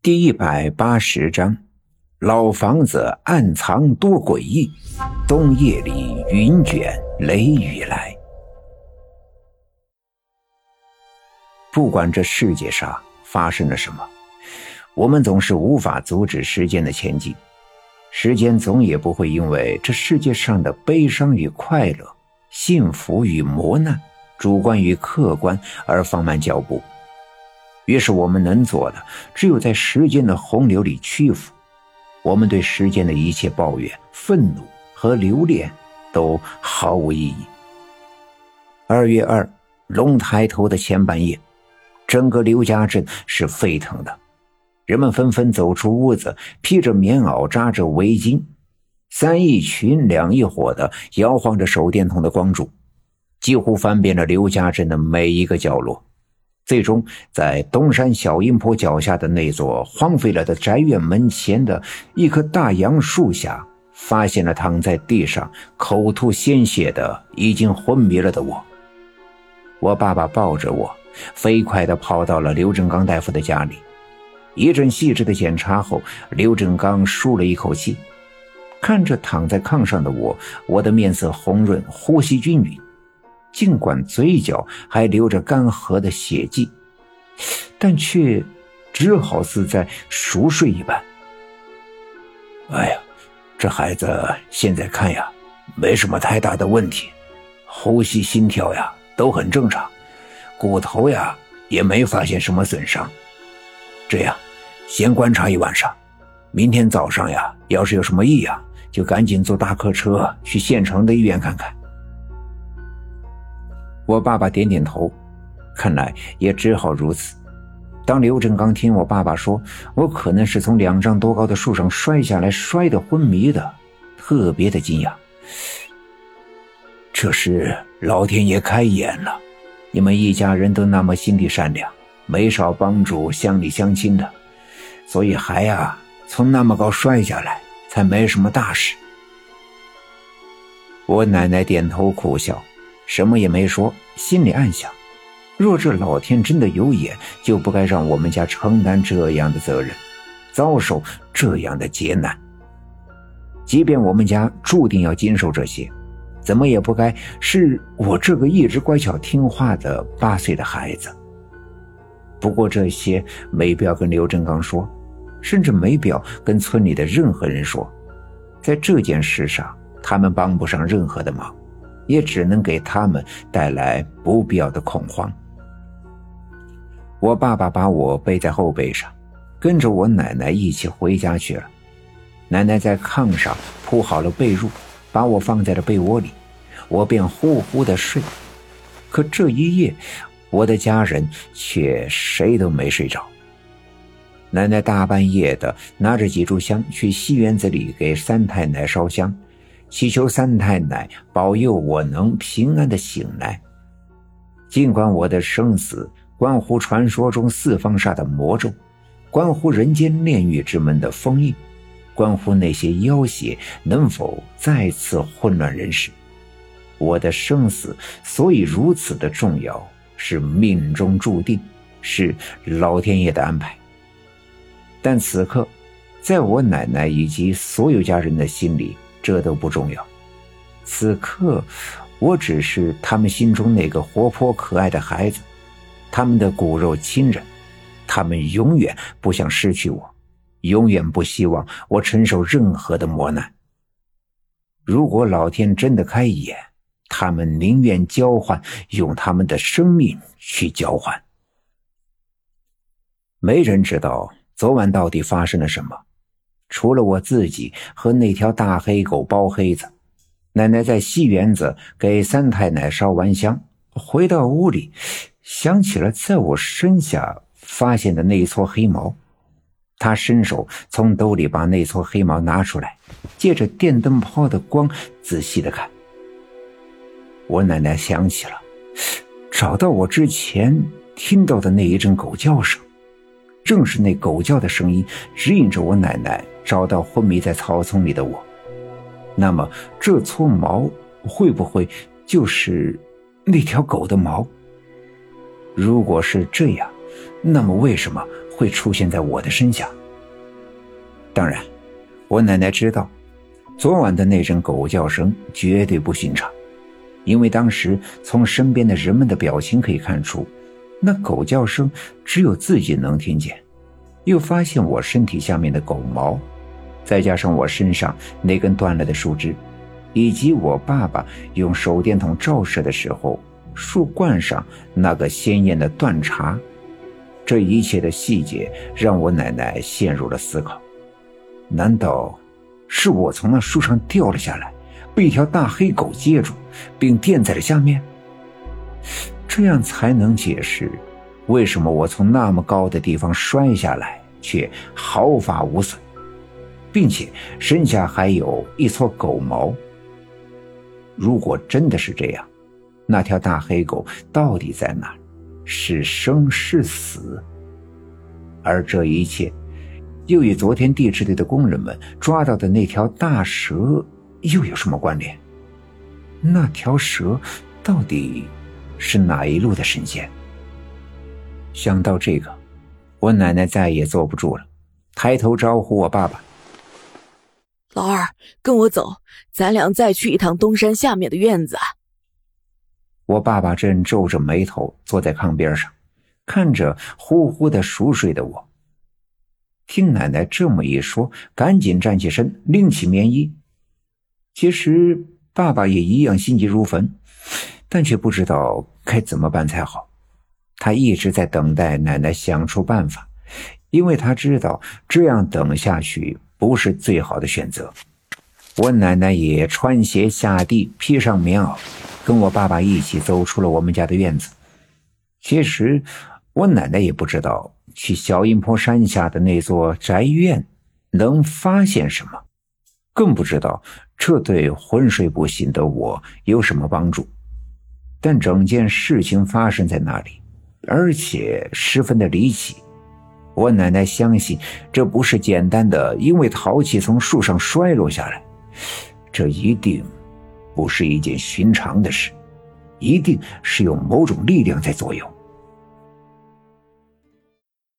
第一百八十章，老房子暗藏多诡异，冬夜里云卷雷雨来。不管这世界上发生了什么，我们总是无法阻止时间的前进。时间总也不会因为这世界上的悲伤与快乐、幸福与磨难、主观与客观而放慢脚步。于是，我们能做的只有在时间的洪流里屈服。我们对时间的一切抱怨、愤怒和留恋都毫无意义。二月二，龙抬头的前半夜，整个刘家镇是沸腾的，人们纷纷走出屋子，披着棉袄，扎着围巾，三一群两一伙的摇晃着手电筒的光柱，几乎翻遍了刘家镇的每一个角落。最终，在东山小阴坡脚下的那座荒废了的宅院门前的一棵大杨树下，发现了躺在地上口吐鲜血的、已经昏迷了的我。我爸爸抱着我，飞快地跑到了刘振刚大夫的家里。一阵细致的检查后，刘振刚舒了一口气，看着躺在炕上的我，我的面色红润，呼吸均匀。尽管嘴角还流着干涸的血迹，但却只好似在熟睡一般。哎呀，这孩子现在看呀，没什么太大的问题，呼吸、心跳呀都很正常，骨头呀也没发现什么损伤。这样，先观察一晚上，明天早上呀，要是有什么异样，就赶紧坐大客车去县城的医院看看。我爸爸点点头，看来也只好如此。当刘振刚听我爸爸说我可能是从两丈多高的树上摔下来，摔得昏迷的，特别的惊讶。这是老天爷开眼了，你们一家人都那么心地善良，没少帮助乡里乡亲的，所以孩啊从那么高摔下来，才没什么大事。我奶奶点头苦笑。什么也没说，心里暗想：若这老天真的有眼，就不该让我们家承担这样的责任，遭受这样的劫难。即便我们家注定要经受这些，怎么也不该是我这个一直乖巧听话的八岁的孩子。不过这些没必要跟刘振刚说，甚至没必要跟村里的任何人说，在这件事上，他们帮不上任何的忙。也只能给他们带来不必要的恐慌。我爸爸把我背在后背上，跟着我奶奶一起回家去了。奶奶在炕上铺好了被褥，把我放在了被窝里，我便呼呼的睡。可这一夜，我的家人却谁都没睡着。奶奶大半夜的拿着几炷香去戏园子里给三太奶烧香。祈求三太奶保佑我能平安的醒来。尽管我的生死关乎传说中四方煞的魔咒，关乎人间炼狱之门的封印，关乎那些妖邪能否再次混乱人世，我的生死所以如此的重要，是命中注定，是老天爷的安排。但此刻，在我奶奶以及所有家人的心里。这都不重要。此刻，我只是他们心中那个活泼可爱的孩子，他们的骨肉亲人。他们永远不想失去我，永远不希望我承受任何的磨难。如果老天真的开眼，他们宁愿交换，用他们的生命去交换。没人知道昨晚到底发生了什么。除了我自己和那条大黑狗包黑子，奶奶在西园子给三太奶烧完香，回到屋里，想起了在我身下发现的那一撮黑毛，她伸手从兜里把那撮黑毛拿出来，借着电灯泡的光仔细的看。我奶奶想起了，找到我之前听到的那一阵狗叫声。正是那狗叫的声音指引着我奶奶找到昏迷在草丛里的我。那么这撮毛会不会就是那条狗的毛？如果是这样，那么为什么会出现在我的身下？当然，我奶奶知道，昨晚的那声狗叫声绝对不寻常，因为当时从身边的人们的表情可以看出，那狗叫声只有自己能听见。又发现我身体下面的狗毛，再加上我身上那根断了的树枝，以及我爸爸用手电筒照射的时候树冠上那个鲜艳的断茬，这一切的细节让我奶奶陷入了思考。难道是我从那树上掉了下来，被一条大黑狗接住，并垫在了下面？这样才能解释。为什么我从那么高的地方摔下来，却毫发无损，并且身下还有一撮狗毛？如果真的是这样，那条大黑狗到底在哪？是生是死？而这一切，又与昨天地质队的工人们抓到的那条大蛇又有什么关联？那条蛇到底是哪一路的神仙？想到这个，我奶奶再也坐不住了，抬头招呼我爸爸：“老二，跟我走，咱俩再去一趟东山下面的院子。”我爸爸正皱着眉头坐在炕边上，看着呼呼的熟睡的我。听奶奶这么一说，赶紧站起身，拎起棉衣。其实爸爸也一样心急如焚，但却不知道该怎么办才好。他一直在等待奶奶想出办法，因为他知道这样等下去不是最好的选择。我奶奶也穿鞋下地，披上棉袄，跟我爸爸一起走出了我们家的院子。其实，我奶奶也不知道去小阴坡山下的那座宅院能发现什么，更不知道这对昏睡不醒的我有什么帮助。但整件事情发生在那里。而且十分的离奇，我奶奶相信这不是简单的因为淘气从树上摔落下来，这一定不是一件寻常的事，一定是有某种力量在作用。